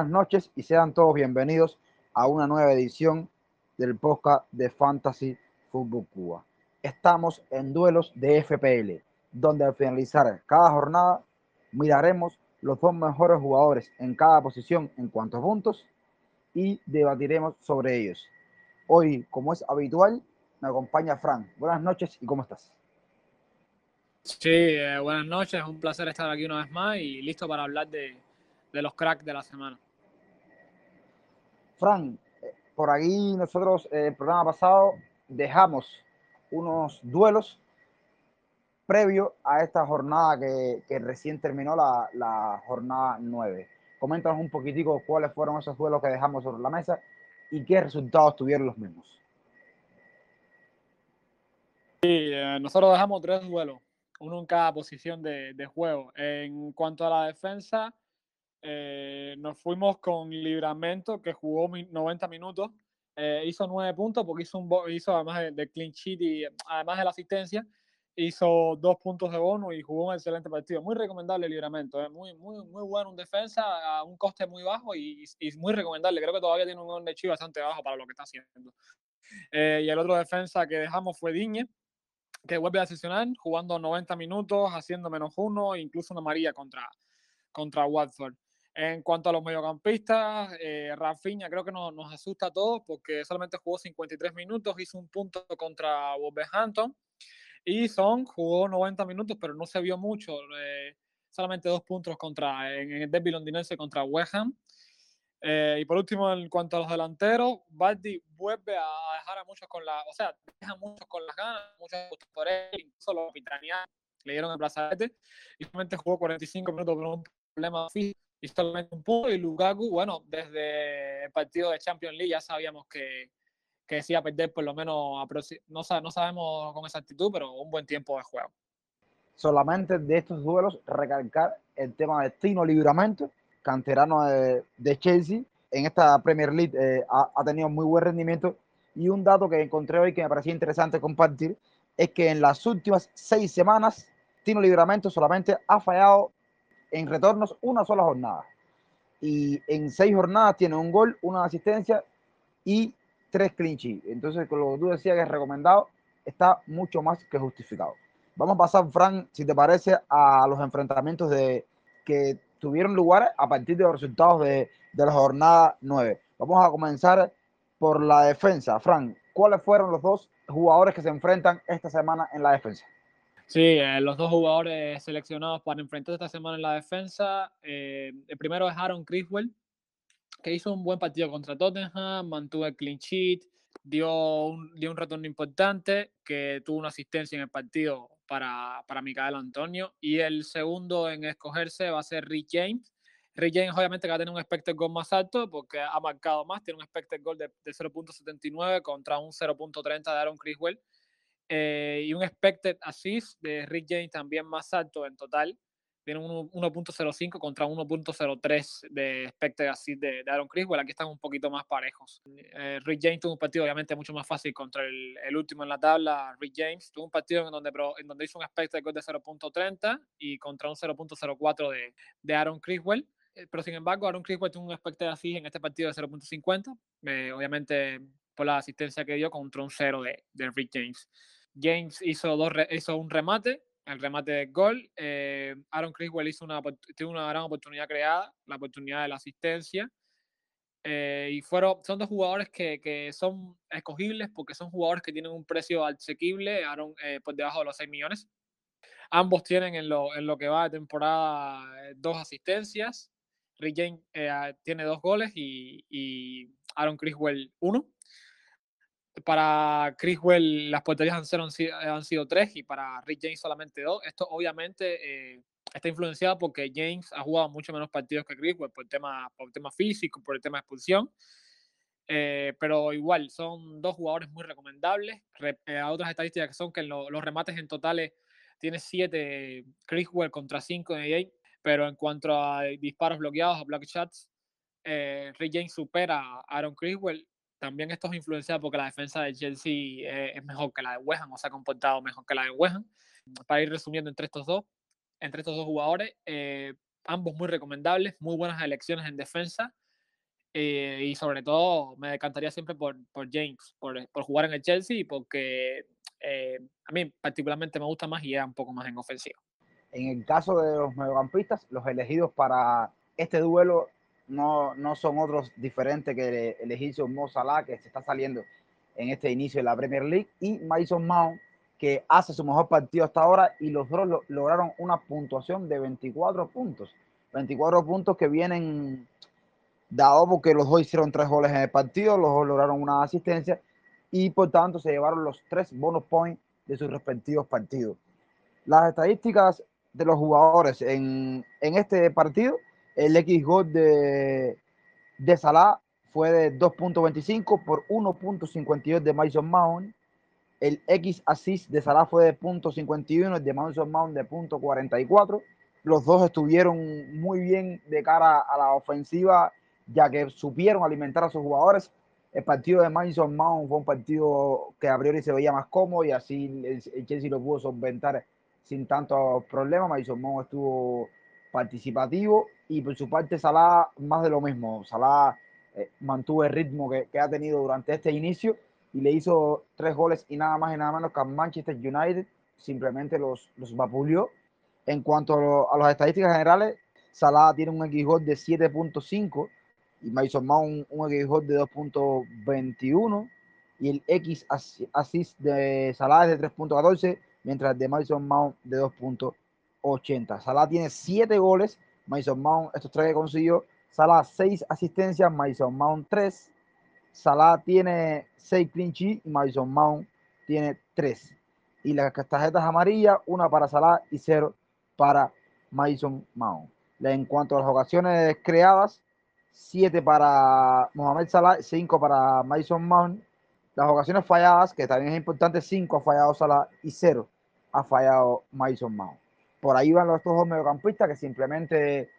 buenas noches y sean todos bienvenidos a una nueva edición del podcast de Fantasy Football Cuba. Estamos en duelos de FPL, donde al finalizar cada jornada miraremos los dos mejores jugadores en cada posición en cuanto a puntos y debatiremos sobre ellos. Hoy, como es habitual, me acompaña Frank. Buenas noches y ¿cómo estás? Sí, eh, buenas noches, es un placer estar aquí una vez más y listo para hablar de, de los cracks de la semana. Frank, eh, por aquí nosotros eh, el programa pasado dejamos unos duelos previo a esta jornada que, recién terminó la, jornada 9. Coméntanos un poquitico cuáles fueron esos duelos que dejamos sobre la mesa y qué resultados tuvieron los mismos. Sí, nosotros dejamos tres duelos uno en cada posición de juego. En cuanto a la defensa, eh, nos fuimos con Libramento, que jugó 90 minutos, eh, hizo 9 puntos porque hizo, un, hizo además de, clean sheet y además de la asistencia, hizo dos puntos de bono y jugó un excelente partido. Muy recomendable Libramento, eh, muy, muy, muy bueno en defensa, a un coste muy bajo y, y, muy recomendable. Creo que todavía tiene un de bastante bajo para lo que está haciendo. y el otro defensa que dejamos fue Diñe, que vuelve a sesionar, jugando 90 minutos, haciendo menos uno, incluso una María contra, contra Watford. En cuanto a los mediocampistas, eh, Rafinha creo que nos, asusta a todos porque solamente jugó 53 minutos, hizo un punto contra Wolverhampton. Y Son jugó 90 minutos, pero no se vio mucho. Eh, solamente dos puntos contra, en, el derby londinense contra West. Eh, y por último, en cuanto a los delanteros, Baldi vuelve a dejar a muchos con la, o sea, deja muchos con las ganas, muchos por él, incluso los capitaneados le dieron el brazalete y solamente jugó 45 minutos por un problema físico y solamente un punto. Y Lukaku, bueno, desde el partido de Champions League ya sabíamos que, que decía perder por lo menos, no, no sabemos con exactitud, pero un buen tiempo de juego. Solamente de estos duelos recalcar el tema de Tino Libramento canterano de, de Chelsea, en esta Premier League eh, ha, ha, tenido muy buen rendimiento. Y un dato que encontré hoy que me parecía interesante compartir es que en las últimas seis semanas, Tino Libramento solamente ha fallado en retornos una sola jornada. Y en seis jornadas tiene un gol, una asistencia y tres clean Entonces, con lo que tú decías que es recomendado, está mucho más que justificado. Vamos a pasar, Fran, si te parece, a los enfrentamientos de que tuvieron lugar a partir de los resultados de, de la jornada 9. Vamos a comenzar por la defensa. Fran, ¿cuáles fueron los dos jugadores que se enfrentan esta semana en la defensa? Sí, eh, los dos jugadores seleccionados para enfrentar esta semana en la defensa. Eh, el primero es Aaron Criswell, que hizo un buen partido contra Tottenham, mantuvo el clean sheet, dio un, dio retorno importante, que tuvo una asistencia en el partido para, para Micael Antonio. Y el segundo en escogerse va a ser Rick James. Rick James obviamente que va a tener un expected goal más alto porque ha marcado más, tiene un expected goal de, de 0.79 contra un 0.30 de Aaron Criswell. Eh, y un expected assist de Rick James también más alto en total, tienen 1.05 contra 1.03 de expected así de, Aaron Criswell. Aquí están un poquito más parejos. Eh, Rick James tuvo un partido obviamente mucho más fácil contra el, último en la tabla. Rick James tuvo un partido en donde, en donde hizo un expected goal de 0.30 y contra un 0.04 de, de Aaron Criswell. Eh, pero sin embargo, Aaron Criswell tuvo un expected así en este partido de 0.50. Eh, obviamente por la asistencia que dio contra un 0 de, de Rick James. James hizo, un remate el remate de gol. Eh, Aaron Criswell hizo una, tuvo una gran oportunidad creada, la oportunidad de la asistencia. Eh, y fueron, son dos jugadores que, que, son escogibles porque son jugadores que tienen un precio asequible, Aaron eh, por debajo de los 6 millones. Ambos tienen en lo, en lo que va de temporada eh, dos asistencias. Rick James tiene dos goles y, y Aaron Criswell uno para Criswell las porterías han sido, han sido tres y para Rick James solamente dos. Esto obviamente eh, está influenciado porque James ha jugado mucho menos partidos que Criswell por el tema, por el tema físico, por el tema de expulsión. Eh, pero igual, son dos jugadores muy recomendables. Re, eh, otras estadísticas que son que lo, los remates en totales tiene siete Criswell contra cinco de James, pero en cuanto a disparos bloqueados, a block shots, eh, Rick James supera a Aaron Criswell también esto es influenciado porque la defensa de Chelsea eh, es mejor que la de West Ham, o se ha comportado mejor que la de West Ham. Para ir resumiendo entre estos dos, entre estos dos jugadores, eh, ambos muy recomendables, muy buenas elecciones en defensa. Eh, y sobre todo me decantaría siempre por, por James, por, por, jugar en el Chelsea y porque a mí particularmente me gusta más y era un poco más en ofensiva. En el caso de los mediocampistas, los elegidos para este duelo no, no son otros diferentes que el egipcio Mo Salah, que se está saliendo en este inicio de la Premier League, y Mason Mount, que hace su mejor partido hasta ahora y los dos lograron una puntuación de 24 puntos. 24 puntos que vienen dado porque los dos hicieron tres goles en el partido, los dos lograron una asistencia y por tanto se llevaron los tres bonus points de sus respectivos partidos. Las estadísticas de los jugadores en, en este partido, el X gol de, de Salah fue de 2.25 por 1.52 de Mason Mount. El X assist de Salah fue de 0.51, el de Mason Mount de 0.44. Los dos estuvieron muy bien de cara a la ofensiva ya que supieron alimentar a sus jugadores. El partido de Mason Mount fue un partido que a priori se veía más cómodo y así el Chelsea lo pudo solventar sin tantos problemas. Mason Mount estuvo participativo y por su parte Salah más de lo mismo. Salah eh, mantuvo el ritmo que, que, ha tenido durante este inicio y le hizo tres goles y nada más y nada menos que a Manchester United. Simplemente los, los vapuleó. En cuanto a, las estadísticas generales, Salah tiene un XG de 7.5 y Mason Mount un, de 2.21 y el X assist de Salah es de 3.14, mientras de Mason Mount de 2.80. Salah tiene 7 goles, Mason Mount estos 3 que consiguió, Salah 6 asistencias, Mason Mount 3. Salah tiene 6 clean y Mason Mount tiene 3. Y las tarjetas amarillas, una para Salah y 0 para Mason Mount. En cuanto a las ocasiones creadas, 7 para Mohamed Salah, 5 para Mason Mount. Las ocasiones falladas, que también es importante, 5 ha fallado Salah y 0 ha fallado Mason Mount. Por ahí van los dos mediocampistas que simplemente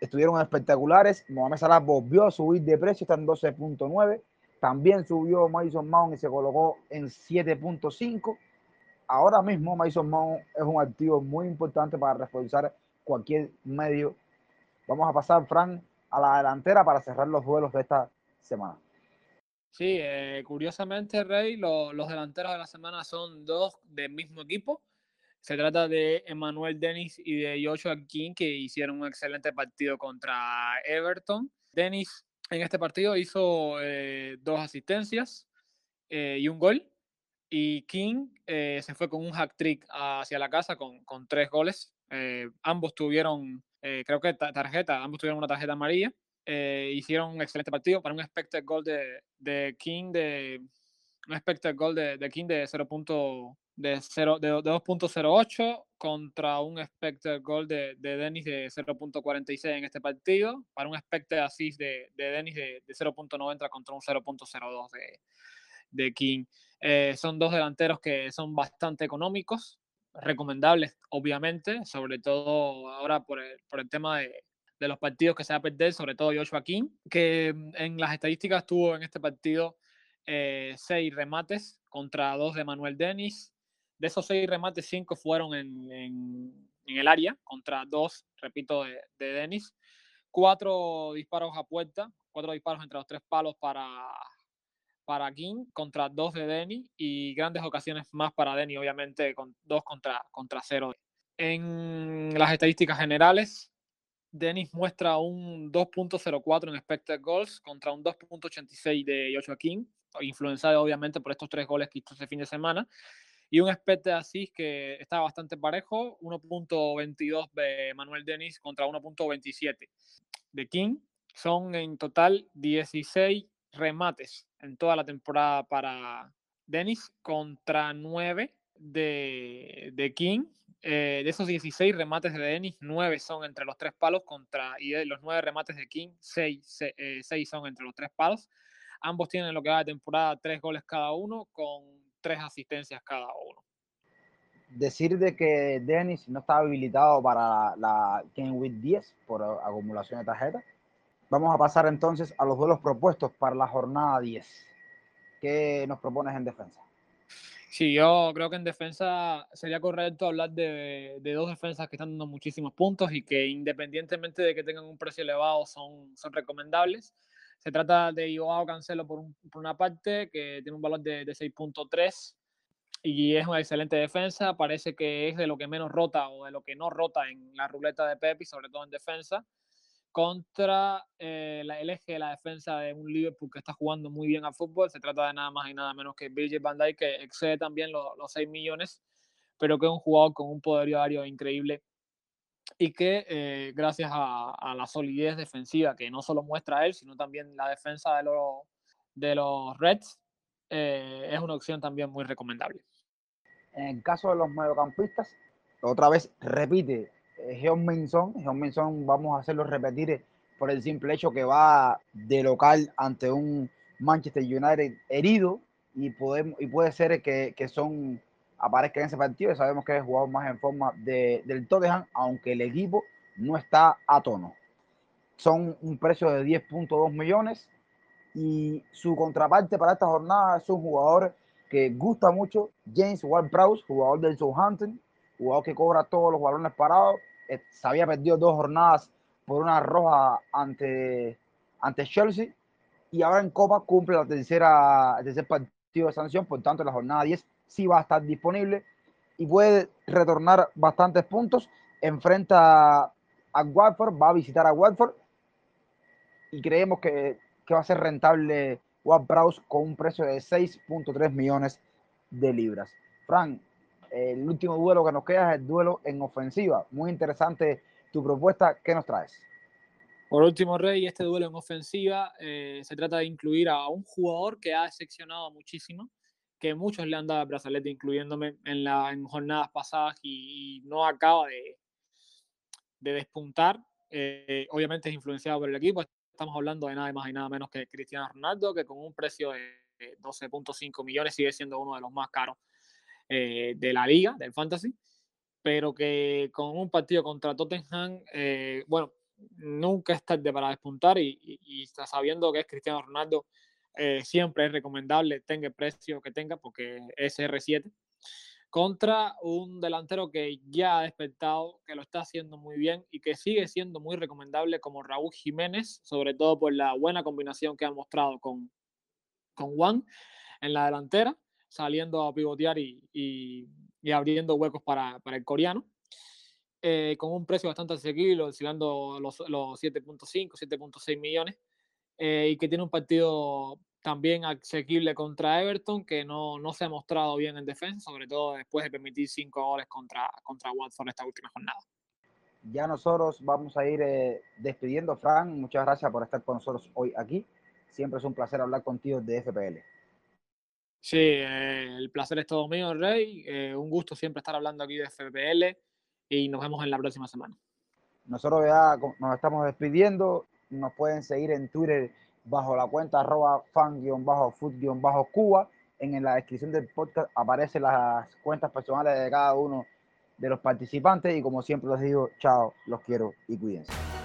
estuvieron espectaculares. Mohamed Salah volvió a subir de precio, está en 12.9. También subió Mason Mount y se colocó en 7.5. Ahora mismo Mason Mount es un activo muy importante para reforzar cualquier medio. Vamos a pasar, Frank, a la delantera para cerrar los duelos de esta semana. Sí, eh, curiosamente, Rey, los delanteros de la semana son dos del mismo equipo. Se trata de Emmanuel Dennis y de Joshua King, que hicieron un excelente partido contra Everton. Dennis en este partido hizo eh, dos asistencias eh, y un gol. Y King se fue con un hack trick hacia la casa con, con tres goles. ambos tuvieron eh, creo que tarjeta, ambos tuvieron una tarjeta amarilla. Eh, hicieron un excelente partido para un expected goal de, de King de un expected de, King de 0. De, 0, de, 2.08 contra un expected goal de, de Dennis de 0.46 en este partido, para un expected assist de, de Dennis de, de 0.90 contra un 0.02 de, de King. Eh, son dos delanteros que son bastante económicos, recomendables, obviamente, sobre todo ahora por el, por el tema de, de, los partidos que se va a perder, sobre todo Joshua King, que mm, en las estadísticas tuvo en este partido eh, seis remates contra dos de Manuel Denis. De esos seis remates, cinco fueron en, en, el área, contra dos, repito, de, de Denis. Cuatro disparos a puerta, cuatro disparos entre los tres palos para para King contra dos de Denny y grandes ocasiones más para Denny, obviamente con dos contra, contra cero. En las estadísticas generales, Dennis muestra un 2.04 en expected goals contra un 2.86 de Joshua King, influenciado obviamente por estos tres goles que hizo ese fin de semana. Y un expected assist que está bastante parejo, 1.22 de Manuel Dennis contra 1.27 de King. Son en total 16 remates en toda la temporada para Dennis contra 9 de, de King. Eh, de esos 16 remates de Dennis, 9 son entre los tres palos contra, y de los 9 remates de King, 6, eh, 6 son entre los tres palos. Ambos tienen lo que va de temporada 3 goles cada uno con 3 asistencias cada uno. Decir de que Dennis no está habilitado para la King Week 10 por acumulación de tarjetas Vamos a pasar entonces a los duelos propuestos para la jornada 10. ¿Qué nos propones en defensa? Sí, yo creo que en defensa sería correcto hablar de, de, dos defensas que están dando muchísimos puntos y que independientemente de que tengan un precio elevado son, son recomendables. Se trata de Joao Cancelo por, una parte, que tiene un valor de, de 6.3 y es una excelente defensa. Parece que es de lo que menos rota o de lo que no rota en la ruleta de Pepe, sobre todo en defensa, contra eh, el eje de la defensa de un Liverpool que está jugando muy bien al fútbol. Se trata de nada más y nada menos que Virgil van Dijk, que excede también los 6 millones, pero que es un jugador con un poder diario increíble y que eh, gracias a, la solidez defensiva que no solo muestra él, sino también la defensa de los, de los Reds, eh, es una opción también muy recomendable. En el caso de los mediocampistas, otra vez repite Geon Minson. Geon vamos a hacerlo repetir por el simple hecho que va de local ante un Manchester United herido y, podemos, y puede ser que, que son aparezca en ese partido y sabemos que es el jugador más en forma de, del Tottenham, aunque el equipo no está a tono. Son un precio de 10.2 millones y su contraparte para esta jornada es un jugador que gusta mucho, James Ward-Prowse, jugador del Southampton, jugador que cobra todos los balones parados, eh, se había perdido dos jornadas por una roja ante, ante Chelsea y ahora en Copa cumple la tercera, el tercer partido de sanción, por tanto la jornada 10 sí va a estar disponible y puede retornar bastantes puntos. Enfrenta a Watford, va a visitar a Watford y creemos que, va a ser rentable Ward con un precio de 6.3 millones de libras. Frank, el último duelo que nos queda es el duelo en ofensiva. Muy interesante tu propuesta. ¿Qué nos traes? Por último, Rey, este duelo en ofensiva eh, se trata de incluir a un jugador que ha decepcionado muchísimo que muchos le han dado al brazalete, incluyéndome en, la, en jornadas pasadas, y, no acaba de, de despuntar. Eh, obviamente es influenciado por el equipo. Estamos hablando de nada más y nada menos que Cristiano Ronaldo, que con un precio de 12.5 millones sigue siendo uno de los más caros eh, de la liga, del fantasy, pero que con un partido contra Tottenham, eh, bueno, nunca es tarde para despuntar y, y, y, sabiendo que es Cristiano Ronaldo eh, siempre es recomendable, tenga el precio que tenga, porque es R7, contra un delantero que ya ha despertado, que lo está haciendo muy bien y que sigue siendo muy recomendable como Raúl Jiménez, sobre todo por la buena combinación que ha mostrado con, con Juan en la delantera, saliendo a pivotear y, y, abriendo huecos para, para el coreano. Eh, con un precio bastante asequible, oscilando los, los 7.5, 7.6 millones. Eh, y que tiene un partido también asequible contra Everton, que no, no, se ha mostrado bien en defensa, sobre todo después de permitir cinco goles contra, contra Watford esta última jornada. Ya nosotros vamos a ir eh, despidiendo, Fran. Muchas gracias por estar con nosotros hoy aquí. Siempre es un placer hablar contigo de FPL. Sí, eh, el placer es todo mío, Rey. un gusto siempre estar hablando aquí de FPL y nos vemos en la próxima semana. Nosotros ya nos estamos despidiendo nos pueden seguir en Twitter bajo la cuenta arroba fan-food-cuba. En la descripción del podcast aparecen las cuentas personales de cada uno de los participantes y como siempre les digo, chao, los quiero y cuídense.